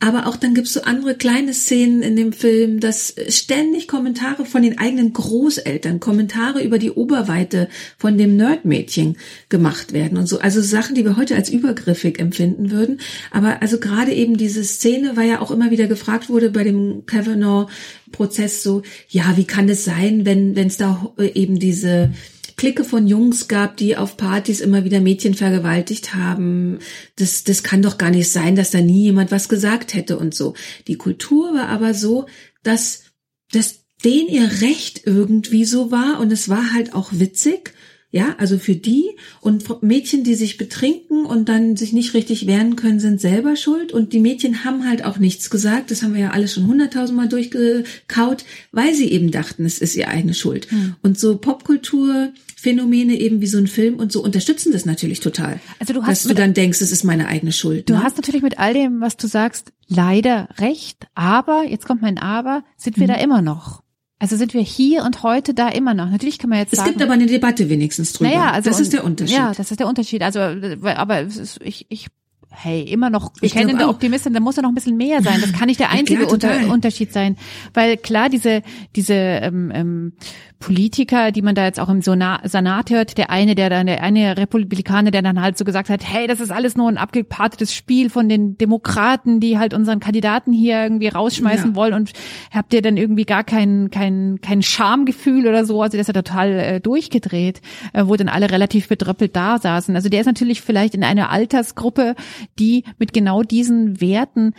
aber auch dann gibt's so andere kleine Szenen in dem Film, dass ständig Kommentare von den eigenen Großeltern, Kommentare über die Oberweite von dem Nerdmädchen gemacht werden und so. Also Sachen, die wir heute als übergriffig empfinden würden. Aber also gerade eben diese Szene, weil ja auch immer wieder gefragt wurde bei dem Kavanaugh-Prozess so, ja, wie kann es sein, wenn es da eben diese Clique von Jungs gab, die auf Partys immer wieder Mädchen vergewaltigt haben. Das, das kann doch gar nicht sein, dass da nie jemand was gesagt hätte und so. Die Kultur war aber so, dass, dass denen ihr Recht irgendwie so war und es war halt auch witzig. Ja, also für die und Mädchen, die sich betrinken und dann sich nicht richtig wehren können, sind selber schuld. Und die Mädchen haben halt auch nichts gesagt. Das haben wir ja alles schon hunderttausendmal durchgekaut, weil sie eben dachten, es ist ihr eigene Schuld. Mhm. Und so Popkulturphänomene eben wie so ein Film und so unterstützen das natürlich total. Also du hast dass du dann denkst, es ist meine eigene Schuld. Du ne? hast natürlich mit all dem, was du sagst, leider recht. Aber jetzt kommt mein Aber, sind wir mhm. da immer noch? Also sind wir hier und heute da immer noch. Natürlich kann man jetzt sagen. Es gibt aber eine Debatte wenigstens drüber. Naja, also das ist der Unterschied. Ja, das ist der Unterschied. Also, aber ich, ich hey, immer noch bekennende Optimistin, da muss ja noch ein bisschen mehr sein. Das kann nicht der einzige ja, Unter Unterschied sein. Weil klar, diese, diese ähm, ähm, Politiker, die man da jetzt auch im Senat hört, der eine, der dann, der eine Republikaner, der dann halt so gesagt hat, hey, das ist alles nur ein abgepartetes Spiel von den Demokraten, die halt unseren Kandidaten hier irgendwie rausschmeißen ja. wollen und habt ihr dann irgendwie gar kein, kein, kein Schamgefühl oder so, also der ist ja total äh, durchgedreht, äh, wo dann alle relativ bedröppelt da saßen. Also der ist natürlich vielleicht in einer Altersgruppe, die mit genau diesen Werten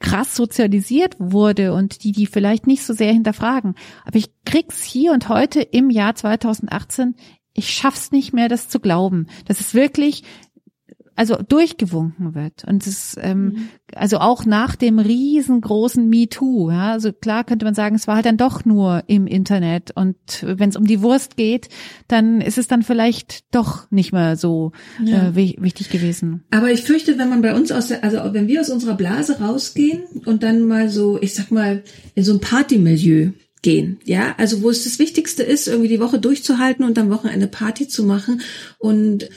krass sozialisiert wurde und die die vielleicht nicht so sehr hinterfragen. Aber ich krieg's hier und heute im Jahr 2018, ich schaff's nicht mehr, das zu glauben. Das ist wirklich also durchgewunken wird. Und es ähm, mhm. also auch nach dem riesengroßen MeToo, ja, also klar könnte man sagen, es war halt dann doch nur im Internet. Und wenn es um die Wurst geht, dann ist es dann vielleicht doch nicht mehr so ja. äh, wichtig gewesen. Aber ich fürchte, wenn man bei uns aus der, also wenn wir aus unserer Blase rausgehen und dann mal so, ich sag mal, in so ein Partymilieu gehen. Ja, also wo es das Wichtigste ist, irgendwie die Woche durchzuhalten und am Wochenende Party zu machen und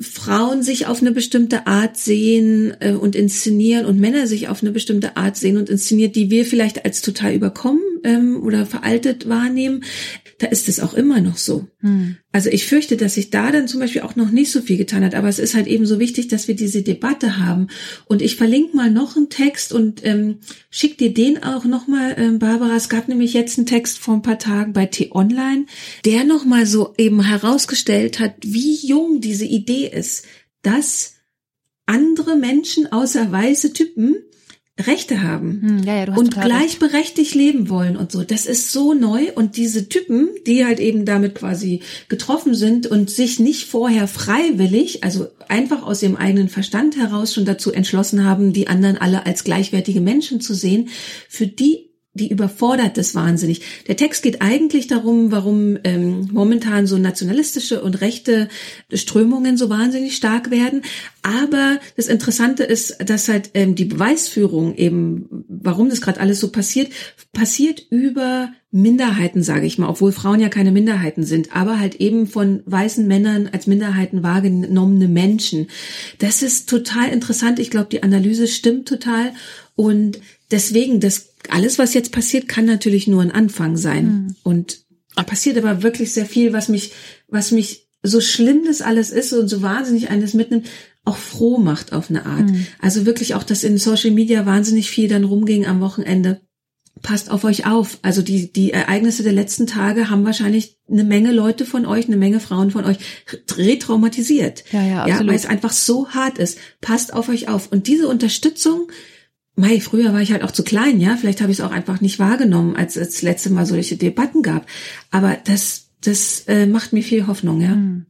Frauen sich auf eine bestimmte Art sehen äh, und inszenieren und Männer sich auf eine bestimmte Art sehen und inszeniert, die wir vielleicht als total überkommen ähm, oder veraltet wahrnehmen da ist es auch immer noch so. Hm. Also ich fürchte, dass sich da dann zum Beispiel auch noch nicht so viel getan hat, aber es ist halt eben so wichtig, dass wir diese Debatte haben. Und ich verlinke mal noch einen Text und ähm, schick dir den auch nochmal, ähm, Barbara. Es gab nämlich jetzt einen Text vor ein paar Tagen bei T-Online, der nochmal so eben herausgestellt hat, wie jung diese Idee ist, dass andere Menschen außer weiße Typen Rechte haben hm, ja, ja, und gleichberechtigt leben wollen und so. Das ist so neu und diese Typen, die halt eben damit quasi getroffen sind und sich nicht vorher freiwillig, also einfach aus ihrem eigenen Verstand heraus schon dazu entschlossen haben, die anderen alle als gleichwertige Menschen zu sehen, für die die überfordert das wahnsinnig. Der Text geht eigentlich darum, warum ähm, momentan so nationalistische und rechte Strömungen so wahnsinnig stark werden. Aber das Interessante ist, dass halt ähm, die Beweisführung eben, warum das gerade alles so passiert, passiert über Minderheiten, sage ich mal, obwohl Frauen ja keine Minderheiten sind, aber halt eben von weißen Männern als Minderheiten wahrgenommene Menschen. Das ist total interessant. Ich glaube, die Analyse stimmt total. Und deswegen, das alles, was jetzt passiert, kann natürlich nur ein Anfang sein. Mhm. Und passiert aber wirklich sehr viel, was mich, was mich so schlimm das alles ist und so wahnsinnig eines mitnimmt, auch froh macht auf eine Art. Mhm. Also wirklich auch, dass in Social Media wahnsinnig viel dann rumging am Wochenende. Passt auf euch auf. Also die, die Ereignisse der letzten Tage haben wahrscheinlich eine Menge Leute von euch, eine Menge Frauen von euch retraumatisiert. Ja, ja, absolut. ja weil es einfach so hart ist. Passt auf euch auf. Und diese Unterstützung, Mei, früher war ich halt auch zu klein, ja. Vielleicht habe ich es auch einfach nicht wahrgenommen, als es das letzte Mal solche Debatten gab. Aber das, das äh, macht mir viel Hoffnung, ja. Hm.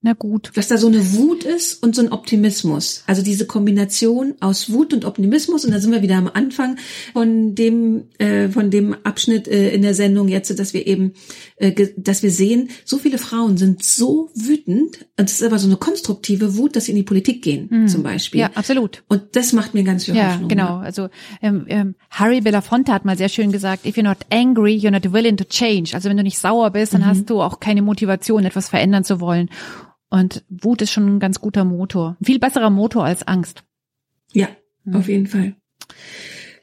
Na gut. Dass da so eine Wut ist und so ein Optimismus. Also diese Kombination aus Wut und Optimismus. Und da sind wir wieder am Anfang von dem, äh, von dem Abschnitt äh, in der Sendung jetzt, dass wir eben, dass wir sehen, so viele Frauen sind so wütend. Und es ist aber so eine konstruktive Wut, dass sie in die Politik gehen, mhm. zum Beispiel. Ja, absolut. Und das macht mir ganz viel ja, Hoffnung. Genau. Ja. Also ähm, ähm, Harry Belafonte hat mal sehr schön gesagt, if you're not angry, you're not willing to change. Also wenn du nicht sauer bist, dann mhm. hast du auch keine Motivation, etwas verändern zu wollen. Und Wut ist schon ein ganz guter Motor. Viel besserer Motor als Angst. Ja, mhm. auf jeden Fall.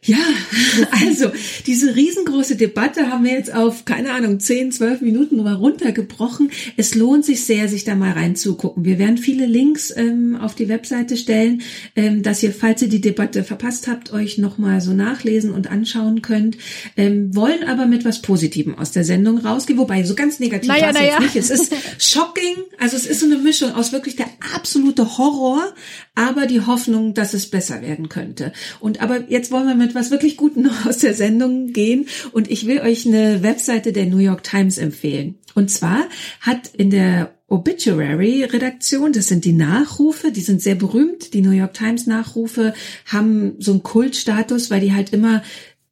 Ja, also diese riesengroße Debatte haben wir jetzt auf, keine Ahnung, 10, 12 Minuten mal runtergebrochen. Es lohnt sich sehr, sich da mal reinzugucken. Wir werden viele Links ähm, auf die Webseite stellen, ähm, dass ihr, falls ihr die Debatte verpasst habt, euch nochmal so nachlesen und anschauen könnt. Ähm, wollen aber mit was Positivem aus der Sendung rausgehen, wobei so ganz negativ naja, war es naja. jetzt nicht. Es ist shocking, also es ist so eine Mischung aus wirklich der absolute Horror, aber die Hoffnung, dass es besser werden könnte. Und aber jetzt wollen wir mit was wirklich Gutem aus der Sendung gehen und ich will euch eine Webseite der New York Times empfehlen. Und zwar hat in der Obituary-Redaktion, das sind die Nachrufe, die sind sehr berühmt. Die New York Times Nachrufe haben so einen Kultstatus, weil die halt immer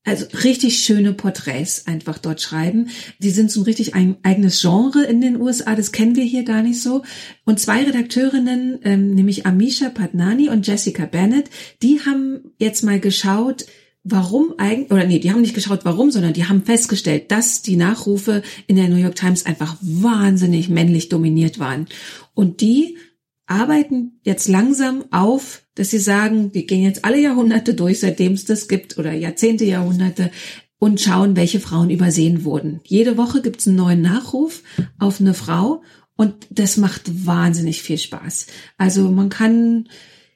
also richtig schöne Porträts einfach dort schreiben. Die sind so ein richtig ein eigenes Genre in den USA, das kennen wir hier gar nicht so. Und zwei Redakteurinnen, ähm, nämlich Amisha Padnani und Jessica Bennett, die haben jetzt mal geschaut, warum eigentlich, oder nee, die haben nicht geschaut, warum, sondern die haben festgestellt, dass die Nachrufe in der New York Times einfach wahnsinnig männlich dominiert waren. Und die arbeiten jetzt langsam auf, dass sie sagen, wir gehen jetzt alle Jahrhunderte durch, seitdem es das gibt, oder Jahrzehnte, Jahrhunderte, und schauen, welche Frauen übersehen wurden. Jede Woche gibt's einen neuen Nachruf auf eine Frau und das macht wahnsinnig viel Spaß. Also man kann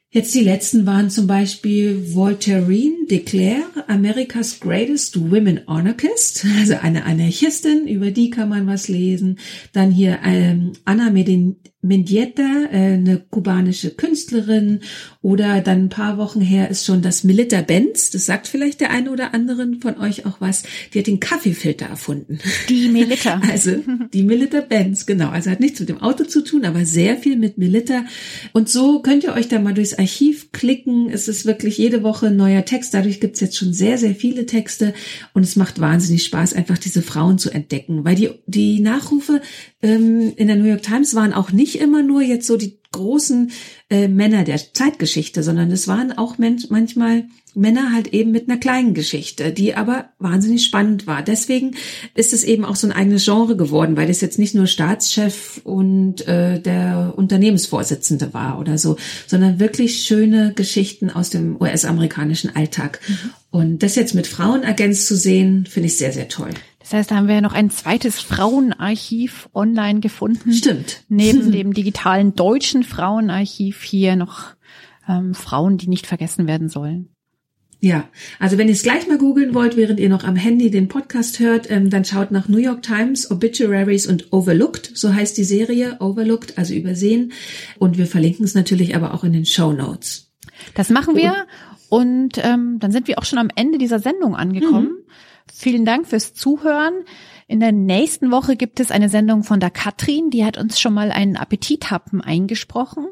Jetzt die letzten waren zum Beispiel Voltairine de Clare, America's Greatest Women Anarchist, also eine Anarchistin, über die kann man was lesen. Dann hier ähm, Anna Medin Mendieta, äh, eine kubanische Künstlerin. Oder dann ein paar Wochen her ist schon das Melita Benz. Das sagt vielleicht der eine oder anderen von euch auch was. Die hat den Kaffeefilter erfunden. Die Melita. Also die Melita Benz, genau. Also hat nichts mit dem Auto zu tun, aber sehr viel mit Melita. Und so könnt ihr euch da mal durchs Archiv klicken. Es ist wirklich jede Woche ein neuer Text. Dadurch gibt's jetzt schon sehr, sehr viele Texte. Und es macht wahnsinnig Spaß, einfach diese Frauen zu entdecken. Weil die, die Nachrufe ähm, in der New York Times waren auch nicht immer nur jetzt so die großen äh, Männer der Zeitgeschichte, sondern es waren auch Mensch, manchmal Männer halt eben mit einer kleinen Geschichte, die aber wahnsinnig spannend war. Deswegen ist es eben auch so ein eigenes Genre geworden, weil es jetzt nicht nur Staatschef und äh, der Unternehmensvorsitzende war oder so, sondern wirklich schöne Geschichten aus dem US-amerikanischen Alltag. Mhm. Und das jetzt mit Frauen ergänzt zu sehen, finde ich sehr, sehr toll. Das heißt, da haben wir ja noch ein zweites Frauenarchiv online gefunden. Stimmt. Neben dem digitalen deutschen Frauenarchiv hier noch ähm, Frauen, die nicht vergessen werden sollen. Ja, also wenn ihr es gleich mal googeln wollt, während ihr noch am Handy den Podcast hört, ähm, dann schaut nach New York Times, Obituaries und Overlooked, so heißt die Serie, Overlooked, also übersehen. Und wir verlinken es natürlich aber auch in den Show Notes. Das machen wir und ähm, dann sind wir auch schon am Ende dieser Sendung angekommen. Mhm. Vielen Dank fürs Zuhören. In der nächsten Woche gibt es eine Sendung von der Katrin, die hat uns schon mal einen Appetithappen eingesprochen.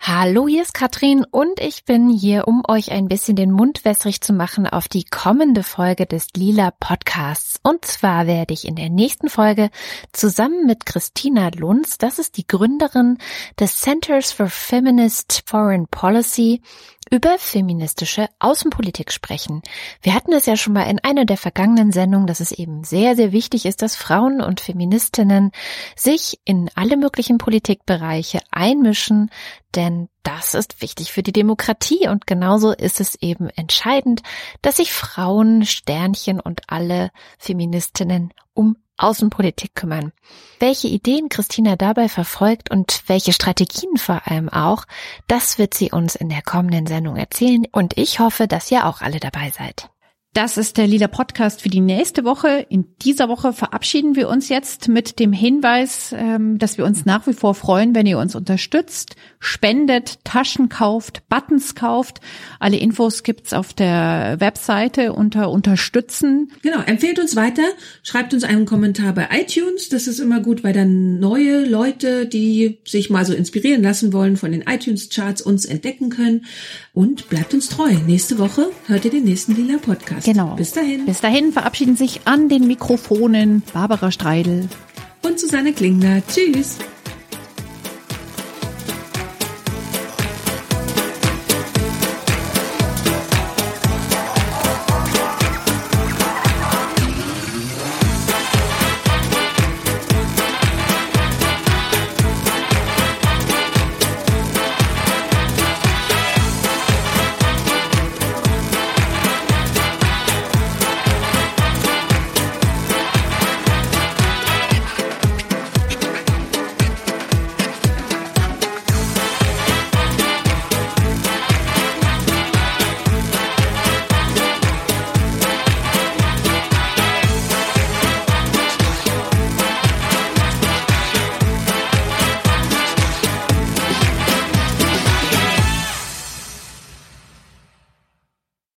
Hallo, hier ist Katrin und ich bin hier, um euch ein bisschen den Mund wässrig zu machen auf die kommende Folge des Lila Podcasts. Und zwar werde ich in der nächsten Folge zusammen mit Christina Lunz, das ist die Gründerin des Centers for Feminist Foreign Policy, über feministische Außenpolitik sprechen. Wir hatten es ja schon mal in einer der vergangenen Sendungen, dass es eben sehr, sehr wichtig ist, dass Frauen und Feministinnen sich in alle möglichen Politikbereiche einmischen, denn das ist wichtig für die Demokratie und genauso ist es eben entscheidend, dass sich Frauen, Sternchen und alle Feministinnen um Außenpolitik kümmern. Welche Ideen Christina dabei verfolgt und welche Strategien vor allem auch, das wird sie uns in der kommenden Sendung erzählen und ich hoffe, dass ihr auch alle dabei seid. Das ist der Lila Podcast für die nächste Woche. In dieser Woche verabschieden wir uns jetzt mit dem Hinweis, ähm, dass wir uns nach wie vor freuen, wenn ihr uns unterstützt, spendet, Taschen kauft, Buttons kauft. Alle Infos gibt's auf der Webseite unter Unterstützen. Genau, empfehlt uns weiter, schreibt uns einen Kommentar bei iTunes. Das ist immer gut, weil dann neue Leute, die sich mal so inspirieren lassen wollen von den iTunes-Charts, uns entdecken können. Und bleibt uns treu. Nächste Woche hört ihr den nächsten Lila Podcast. Genau. Bis dahin. Bis dahin verabschieden sich an den Mikrofonen Barbara Streidel und Susanne Klingner. Tschüss.